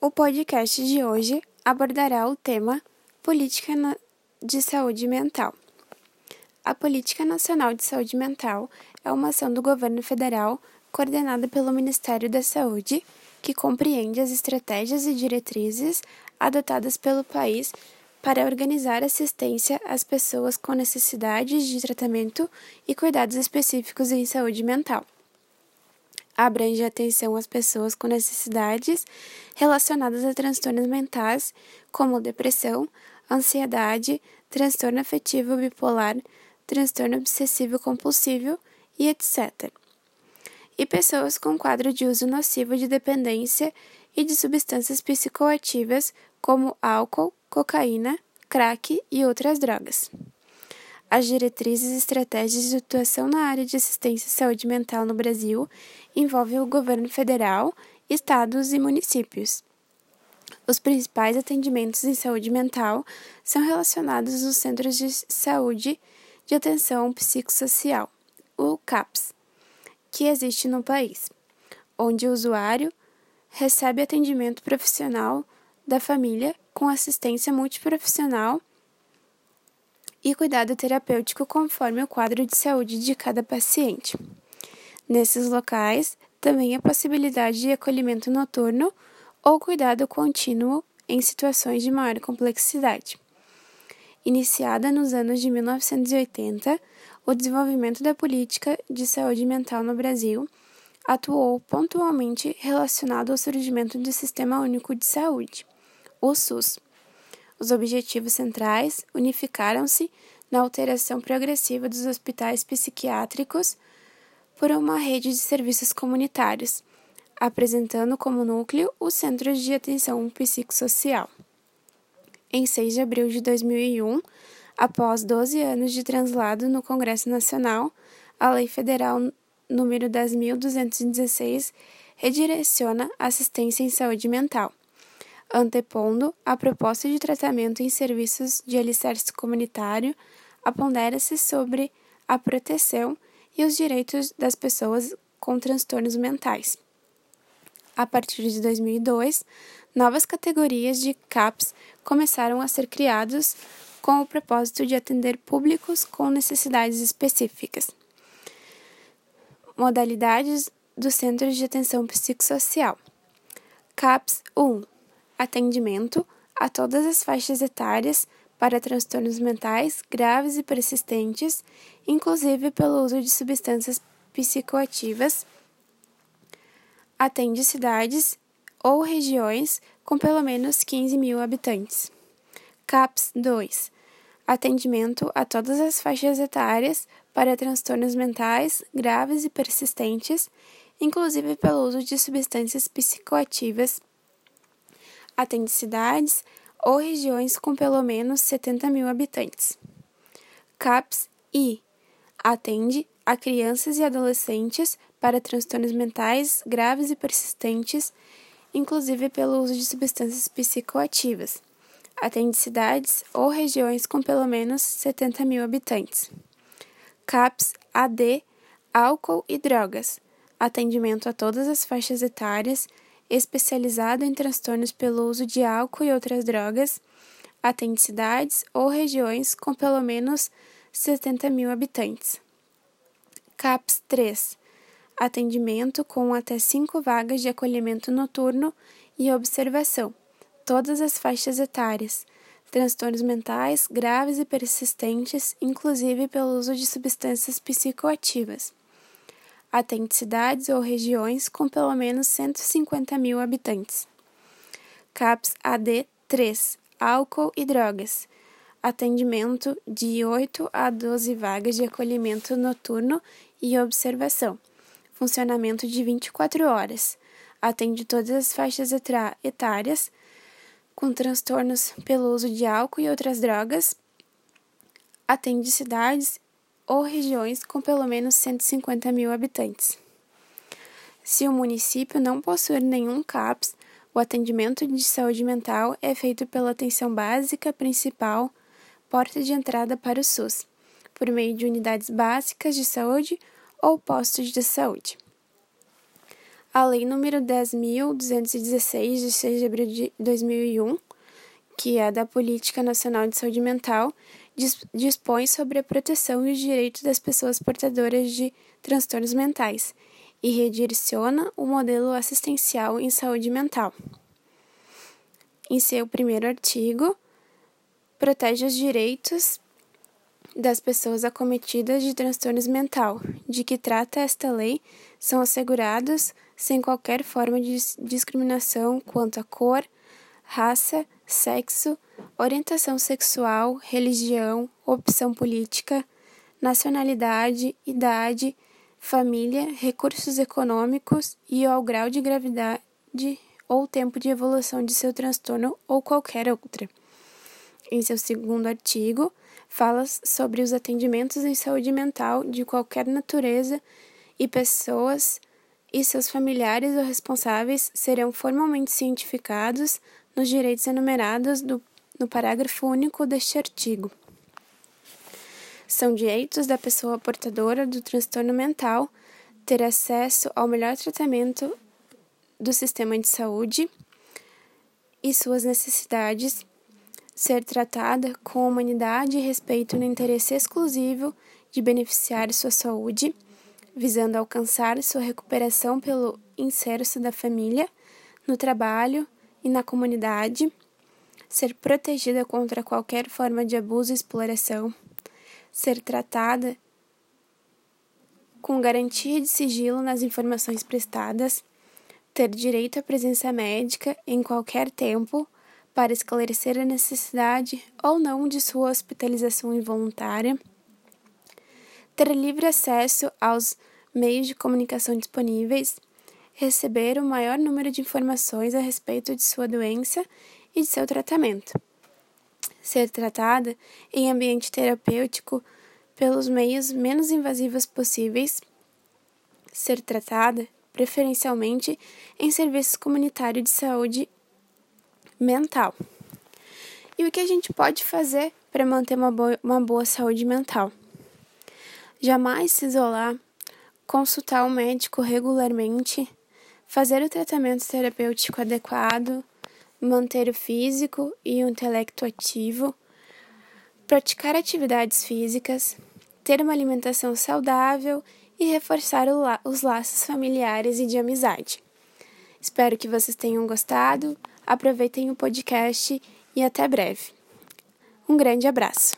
O podcast de hoje abordará o tema Política de Saúde Mental. A Política Nacional de Saúde Mental é uma ação do governo federal coordenada pelo Ministério da Saúde que compreende as estratégias e diretrizes adotadas pelo país para organizar assistência às pessoas com necessidades de tratamento e cuidados específicos em saúde mental abrange atenção às pessoas com necessidades relacionadas a transtornos mentais, como depressão, ansiedade, transtorno afetivo bipolar, transtorno obsessivo compulsivo e etc. E pessoas com quadro de uso nocivo de dependência e de substâncias psicoativas como álcool, cocaína, crack e outras drogas. As diretrizes e estratégias de atuação na área de assistência e saúde mental no Brasil envolvem o governo federal, estados e municípios. Os principais atendimentos em saúde mental são relacionados nos Centros de Saúde de Atenção Psicossocial, o CAPS, que existe no país, onde o usuário recebe atendimento profissional da família com assistência multiprofissional e cuidado terapêutico conforme o quadro de saúde de cada paciente. Nesses locais, também há possibilidade de acolhimento noturno ou cuidado contínuo em situações de maior complexidade. Iniciada nos anos de 1980, o desenvolvimento da política de saúde mental no Brasil atuou pontualmente relacionado ao surgimento do Sistema Único de Saúde, o SUS os objetivos centrais unificaram-se na alteração progressiva dos hospitais psiquiátricos por uma rede de serviços comunitários, apresentando como núcleo os Centros de Atenção Psicossocial. Em 6 de abril de 2001, após 12 anos de translado no Congresso Nacional, a Lei Federal número 10.216 redireciona assistência em saúde mental antepondo a proposta de tratamento em serviços de alicerce comunitário, apondera-se sobre a proteção e os direitos das pessoas com transtornos mentais. A partir de 2002, novas categorias de CAPS começaram a ser criadas com o propósito de atender públicos com necessidades específicas. Modalidades dos Centros de Atenção Psicossocial. CAPS 1 atendimento a todas as faixas etárias para transtornos mentais graves e persistentes, inclusive pelo uso de substâncias psicoativas. Atende cidades ou regiões com pelo menos 15 mil habitantes. CAPS 2 Atendimento a todas as faixas etárias para transtornos mentais graves e persistentes, inclusive pelo uso de substâncias psicoativas atende cidades ou regiões com pelo menos 70 mil habitantes. CAPS I atende a crianças e adolescentes para transtornos mentais graves e persistentes, inclusive pelo uso de substâncias psicoativas. Atende cidades ou regiões com pelo menos 70 mil habitantes. CAPS AD Álcool e drogas. Atendimento a todas as faixas etárias especializado em transtornos pelo uso de álcool e outras drogas, atende cidades ou regiões com pelo menos 70 mil habitantes. CAPS 3 Atendimento com até cinco vagas de acolhimento noturno e observação, todas as faixas etárias, transtornos mentais graves e persistentes, inclusive pelo uso de substâncias psicoativas atende cidades ou regiões com pelo menos 150 mil habitantes. CAPS AD 3 Álcool e drogas. Atendimento de 8 a 12 vagas de acolhimento noturno e observação. Funcionamento de 24 horas. Atende todas as faixas etárias com transtornos pelo uso de álcool e outras drogas. Atende cidades ou regiões com pelo menos 150 mil habitantes. Se o município não possuir nenhum CAPS, o atendimento de saúde mental é feito pela atenção básica principal, porta de entrada para o SUS, por meio de unidades básicas de saúde ou postos de saúde. a Lei nº 10.216, de 6 de abril de 2001, que é da Política Nacional de Saúde Mental, dispõe sobre a proteção e os direitos das pessoas portadoras de transtornos mentais e redireciona o modelo assistencial em saúde mental. Em seu primeiro artigo, protege os direitos das pessoas acometidas de transtornos mental, de que trata esta lei, são assegurados sem qualquer forma de discriminação quanto a cor, raça, sexo, orientação sexual, religião, opção política, nacionalidade, idade, família, recursos econômicos e ao grau de gravidade ou tempo de evolução de seu transtorno ou qualquer outra. Em seu segundo artigo, fala sobre os atendimentos em saúde mental de qualquer natureza e pessoas e seus familiares ou responsáveis serão formalmente cientificados nos direitos enumerados do, no parágrafo único deste artigo. São direitos da pessoa portadora do transtorno mental ter acesso ao melhor tratamento do sistema de saúde e suas necessidades, ser tratada com humanidade e respeito no interesse exclusivo de beneficiar sua saúde, visando alcançar sua recuperação pelo inserso da família, no trabalho e na comunidade, ser protegida contra qualquer forma de abuso e exploração, ser tratada com garantia de sigilo nas informações prestadas, ter direito à presença médica em qualquer tempo para esclarecer a necessidade ou não de sua hospitalização involuntária, ter livre acesso aos meios de comunicação disponíveis receber o maior número de informações a respeito de sua doença e de seu tratamento. Ser tratada em ambiente terapêutico pelos meios menos invasivos possíveis. Ser tratada, preferencialmente, em serviços comunitários de saúde mental. E o que a gente pode fazer para manter uma boa, uma boa saúde mental? Jamais se isolar, consultar o um médico regularmente, fazer o tratamento terapêutico adequado, manter o físico e o intelecto ativo, praticar atividades físicas, ter uma alimentação saudável e reforçar la os laços familiares e de amizade. Espero que vocês tenham gostado, aproveitem o podcast e até breve. Um grande abraço!